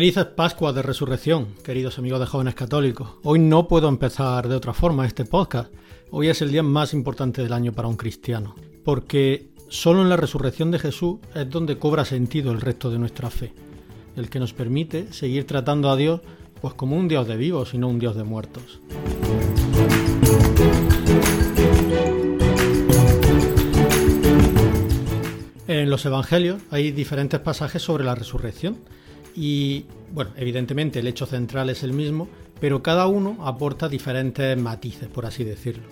Felices Pascuas de Resurrección, queridos amigos de jóvenes católicos. Hoy no puedo empezar de otra forma este podcast. Hoy es el día más importante del año para un cristiano, porque solo en la resurrección de Jesús es donde cobra sentido el resto de nuestra fe, el que nos permite seguir tratando a Dios pues como un Dios de vivos y no un Dios de muertos. En los Evangelios hay diferentes pasajes sobre la resurrección y bueno, evidentemente el hecho central es el mismo, pero cada uno aporta diferentes matices, por así decirlo.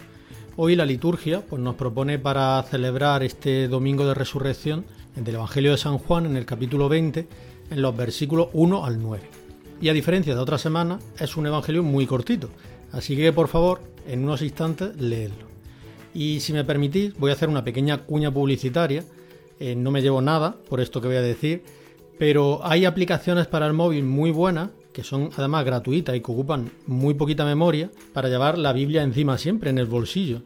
Hoy la liturgia pues, nos propone para celebrar este domingo de resurrección del Evangelio de San Juan en el capítulo 20, en los versículos 1 al 9. Y a diferencia de otra semana, es un evangelio muy cortito, así que por favor, en unos instantes, leedlo. Y si me permitís, voy a hacer una pequeña cuña publicitaria. Eh, no me llevo nada por esto que voy a decir, pero hay aplicaciones para el móvil muy buenas, que son además gratuitas y que ocupan muy poquita memoria, para llevar la Biblia encima siempre, en el bolsillo.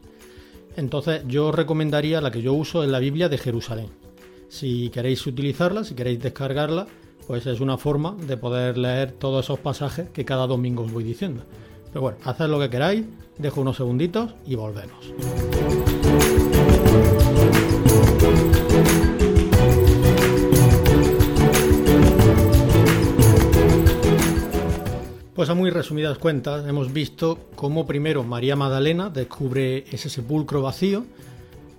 Entonces yo recomendaría la que yo uso, es la Biblia de Jerusalén. Si queréis utilizarla, si queréis descargarla, pues es una forma de poder leer todos esos pasajes que cada domingo os voy diciendo. Pero bueno, haced lo que queráis, dejo unos segunditos y volvemos. Pues muy resumidas cuentas hemos visto cómo primero María Magdalena descubre ese sepulcro vacío,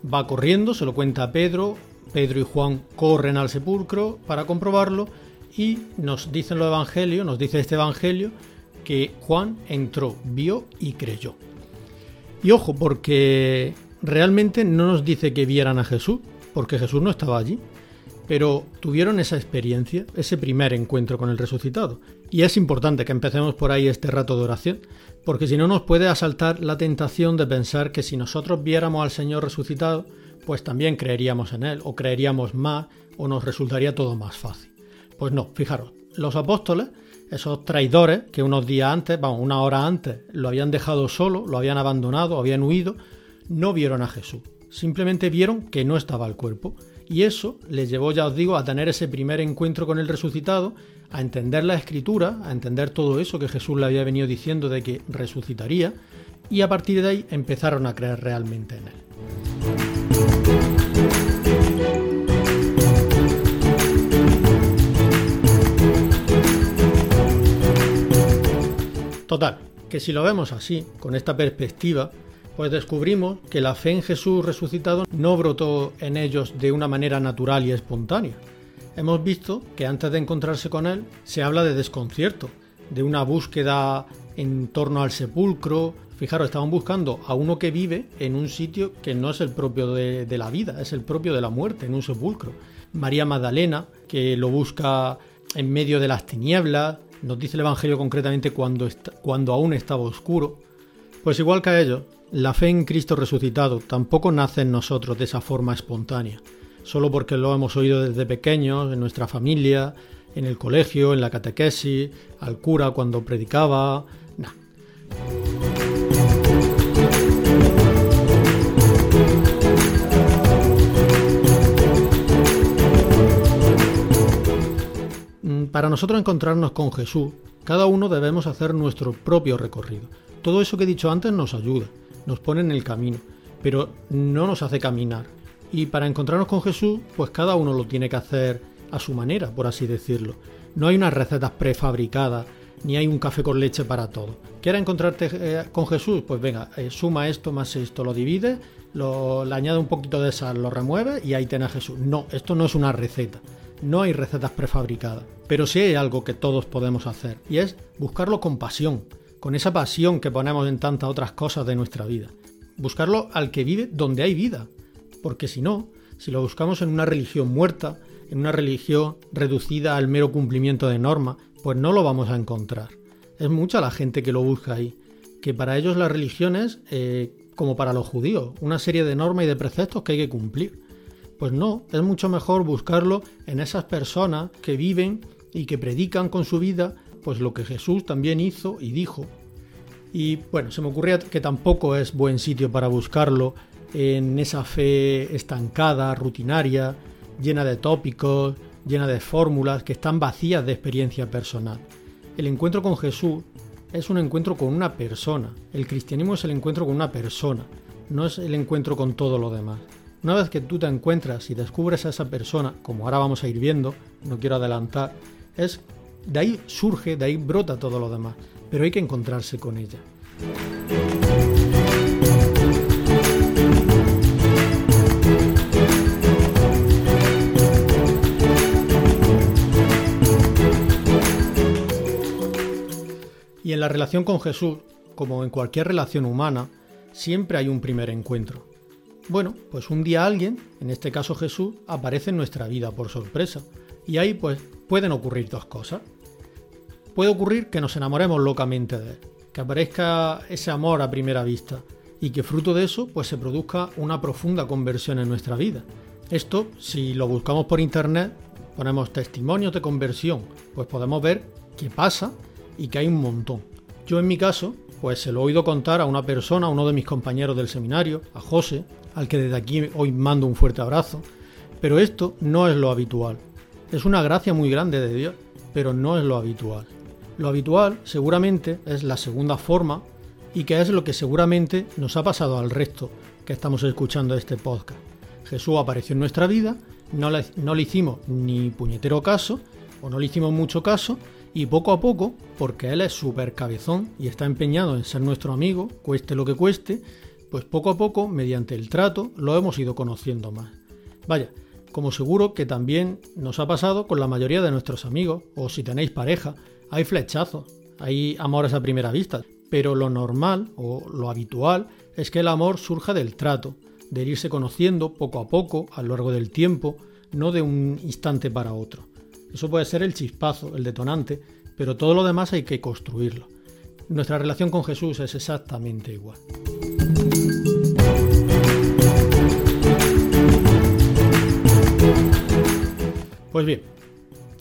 va corriendo, se lo cuenta a Pedro, Pedro y Juan corren al sepulcro para comprobarlo y nos dicen los evangelios, nos dice este evangelio que Juan entró, vio y creyó. Y ojo, porque realmente no nos dice que vieran a Jesús, porque Jesús no estaba allí pero tuvieron esa experiencia, ese primer encuentro con el resucitado. Y es importante que empecemos por ahí este rato de oración, porque si no nos puede asaltar la tentación de pensar que si nosotros viéramos al Señor resucitado, pues también creeríamos en Él, o creeríamos más, o nos resultaría todo más fácil. Pues no, fijaros, los apóstoles, esos traidores que unos días antes, vamos, una hora antes, lo habían dejado solo, lo habían abandonado, habían huido, no vieron a Jesús, simplemente vieron que no estaba el cuerpo y eso les llevó, ya os digo, a tener ese primer encuentro con el resucitado, a entender la escritura, a entender todo eso que Jesús le había venido diciendo de que resucitaría, y a partir de ahí empezaron a creer realmente en él. Total, que si lo vemos así, con esta perspectiva, pues descubrimos que la fe en Jesús resucitado no brotó en ellos de una manera natural y espontánea. Hemos visto que antes de encontrarse con Él se habla de desconcierto, de una búsqueda en torno al sepulcro. Fijaros, estaban buscando a uno que vive en un sitio que no es el propio de, la vida, es el propio de la muerte, en un sepulcro. María Magdalena, que lo busca en medio de las tinieblas, nos dice el Evangelio concretamente cuando, cuando aún estaba oscuro. Pues igual que a ellos, la fe en Cristo resucitado tampoco nace en nosotros de esa forma espontánea, solo porque lo hemos oído desde pequeños, en nuestra familia, en el colegio, en la catequesis, al cura cuando predicaba. Mm, para nosotros encontrarnos con Jesús, cada uno debemos hacer nuestro propio recorrido. Todo eso que he dicho antes nos ayuda nos pone en el camino, pero no nos hace caminar. Y para encontrarnos con Jesús, pues cada uno lo tiene que hacer a su manera, por así decirlo. No hay unas recetas prefabricadas, ni hay un café con leche para todo. ¿Quieres encontrarte eh, con Jesús? Pues venga, eh, suma esto más esto, lo divide, lo, le añade un poquito de sal, lo remueve y ahí tienes a Jesús. No, esto no es una receta. No hay recetas prefabricadas. Pero sí hay algo que todos podemos hacer y es buscarlo con pasión con esa pasión que ponemos en tantas otras cosas de nuestra vida. Buscarlo al que vive donde hay vida, porque si no, si lo buscamos en una religión muerta, en una religión reducida al mero cumplimiento de normas, pues no lo vamos a encontrar. Es mucha la gente que lo busca ahí, que para ellos la religión es, eh, como para los judíos, una serie de normas y de preceptos que hay que cumplir. Pues no, es mucho mejor buscarlo en esas personas que viven y que predican con su vida pues lo que Jesús también hizo y dijo. Y bueno, se me ocurría que tampoco es buen sitio para buscarlo en esa fe estancada, rutinaria, llena de tópicos, llena de fórmulas que están vacías de experiencia personal. El encuentro con Jesús es un encuentro con una persona. El cristianismo es el encuentro con una persona, no es el encuentro con todo lo demás. Una vez que tú te encuentras y descubres a esa persona, como ahora vamos a ir viendo, no quiero adelantar, es de ahí surge, de ahí brota todo lo demás, pero hay que encontrarse con ella. Y en la relación con Jesús, como en cualquier relación humana, siempre hay un primer encuentro. Bueno, pues un día alguien, en este caso Jesús, aparece en nuestra vida por sorpresa. Y ahí pues pueden ocurrir dos cosas. Puede ocurrir que nos enamoremos locamente de él, que aparezca ese amor a primera vista y que fruto de eso pues se produzca una profunda conversión en nuestra vida. Esto, si lo buscamos por internet, ponemos testimonios de conversión, pues podemos ver qué pasa y que hay un montón. Yo en mi caso, pues se lo he oído contar a una persona, a uno de mis compañeros del seminario, a José, al que desde aquí hoy mando un fuerte abrazo, pero esto no es lo habitual. Es una gracia muy grande de Dios, pero no es lo habitual. Lo habitual seguramente es la segunda forma y que es lo que seguramente nos ha pasado al resto que estamos escuchando este podcast. Jesús apareció en nuestra vida, no le, no le hicimos ni puñetero caso, o no le hicimos mucho caso, y poco a poco, porque él es súper cabezón y está empeñado en ser nuestro amigo, cueste lo que cueste, pues poco a poco, mediante el trato, lo hemos ido conociendo más. Vaya, como seguro que también nos ha pasado con la mayoría de nuestros amigos, o si tenéis pareja, hay flechazos, hay amores a primera vista, pero lo normal o lo habitual es que el amor surja del trato, de irse conociendo poco a poco a lo largo del tiempo, no de un instante para otro. Eso puede ser el chispazo, el detonante, pero todo lo demás hay que construirlo. Nuestra relación con Jesús es exactamente igual. Pues bien,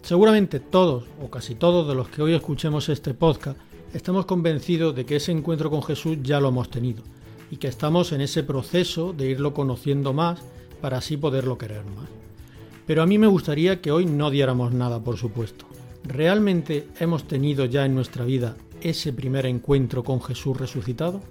seguramente todos o casi todos de los que hoy escuchemos este podcast estamos convencidos de que ese encuentro con Jesús ya lo hemos tenido y que estamos en ese proceso de irlo conociendo más para así poderlo querer más. Pero a mí me gustaría que hoy no diéramos nada, por supuesto. ¿Realmente hemos tenido ya en nuestra vida ese primer encuentro con Jesús resucitado?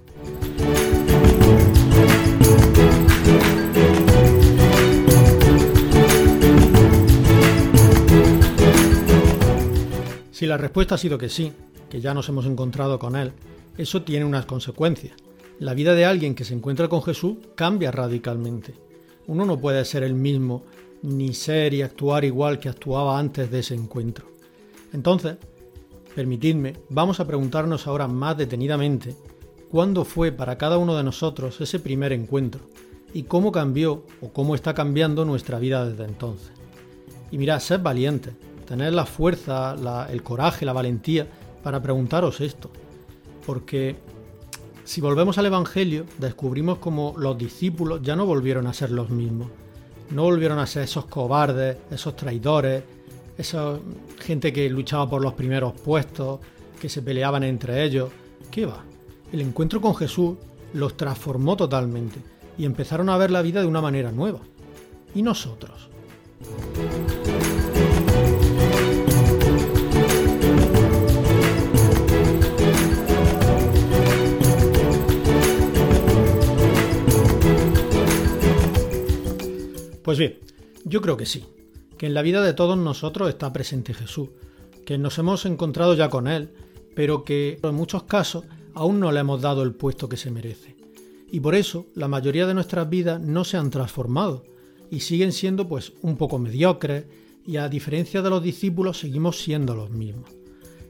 Si la respuesta ha sido que sí, que ya nos hemos encontrado con Él, eso tiene unas consecuencias. La vida de alguien que se encuentra con Jesús cambia radicalmente. Uno no puede ser el mismo ni ser y actuar igual que actuaba antes de ese encuentro. Entonces, permitidme, vamos a preguntarnos ahora más detenidamente cuándo fue para cada uno de nosotros ese primer encuentro y cómo cambió o cómo está cambiando nuestra vida desde entonces. Y mirad, sed valientes, tener la fuerza, el coraje, la valentía para preguntaros esto. Porque si volvemos al Evangelio, descubrimos como los discípulos ya no volvieron a ser los mismos no volvieron a ser esos cobardes, esos traidores, esa gente que luchaba por los primeros puestos, que se peleaban entre ellos. ¿Qué va? El encuentro con Jesús los transformó totalmente y empezaron a ver la vida de una manera nueva. ¿Y nosotros? Pues bien, yo creo que sí, que en la vida de todos nosotros está presente Jesús, que nos hemos encontrado ya con Él, pero que en muchos casos aún no le hemos dado el puesto que se merece. Y por eso la mayoría de nuestras vidas no se han transformado y siguen siendo pues un poco mediocres y a diferencia de los discípulos seguimos siendo los mismos.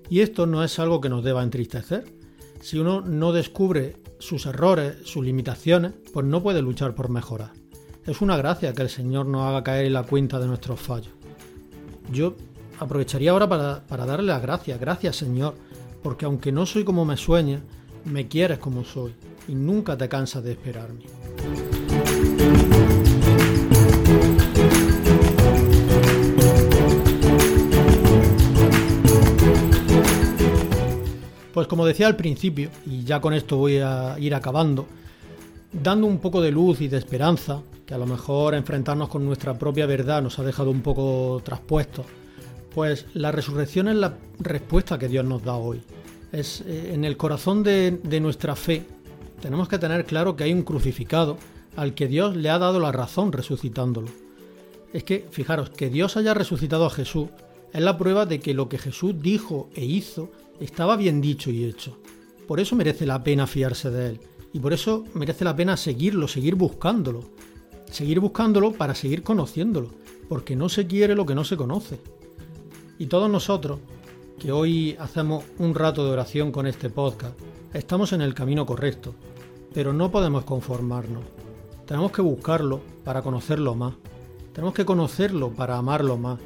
Y esto no es algo que nos deba entristecer. Si uno no descubre sus errores, sus limitaciones, pues no puede luchar por mejorar. Es una gracia que el Señor nos haga caer en la cuenta de nuestros fallos. Yo aprovecharía ahora para, darle las gracias. Gracias Señor, porque aunque no soy como me sueña, me quieres como soy y nunca te cansas de esperarme. Pues como decía al principio, y ya con esto voy a ir acabando, dando un poco de luz y de esperanza que a lo mejor enfrentarnos con nuestra propia verdad nos ha dejado un poco traspuestos, pues la resurrección es la respuesta que Dios nos da hoy. Es eh, en el corazón de, de nuestra fe. Tenemos que tener claro que hay un crucificado al que Dios le ha dado la razón resucitándolo. Es que, fijaros, que Dios haya resucitado a Jesús es la prueba de que lo que Jesús dijo e hizo estaba bien dicho y hecho. Por eso merece la pena fiarse de él. Y por eso merece la pena seguirlo, seguir buscándolo. Seguir buscándolo para seguir conociéndolo. Porque no se quiere lo que no se conoce. Y todos nosotros, que hoy hacemos un rato de oración con este podcast, estamos en el camino correcto. Pero no podemos conformarnos. Tenemos que buscarlo para conocerlo más. Tenemos que conocerlo para amarlo más.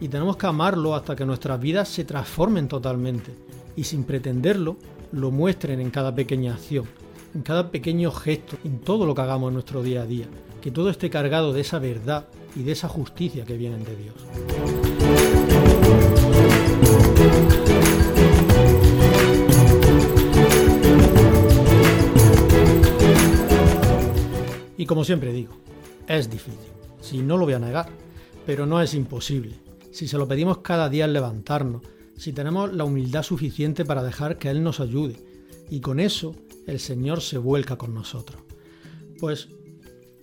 Y tenemos que amarlo hasta que nuestras vidas se transformen totalmente. Y sin pretenderlo, lo muestren en cada pequeña acción, en cada pequeño gesto, en todo lo que hagamos en nuestro día a día. Que todo esté cargado de esa verdad y de esa justicia que vienen de Dios. Y como siempre digo, es difícil, si no lo voy a negar, pero no es imposible. Si se lo pedimos cada día al levantarnos, si tenemos la humildad suficiente para dejar que Él nos ayude, y con eso el Señor se vuelca con nosotros. Pues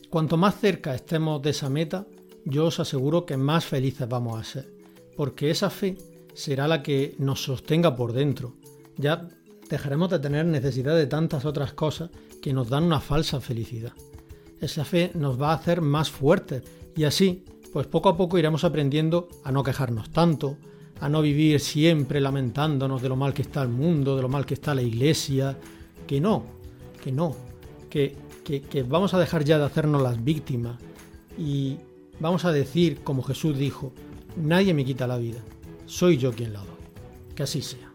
cuanto más cerca estemos de esa meta, yo os aseguro que más felices vamos a ser, porque esa fe será la que nos sostenga por dentro. Ya dejaremos de tener necesidad de tantas otras cosas que nos dan una falsa felicidad. Esa fe nos va a hacer más fuertes y así, pues poco a poco iremos aprendiendo a no quejarnos tanto, a no vivir siempre lamentándonos de lo mal que está el mundo, de lo mal que está la iglesia, que no, que no, que, que, vamos a dejar ya de hacernos las víctimas y vamos a decir, como Jesús dijo, nadie me quita la vida, soy yo quien la doy. Que así sea.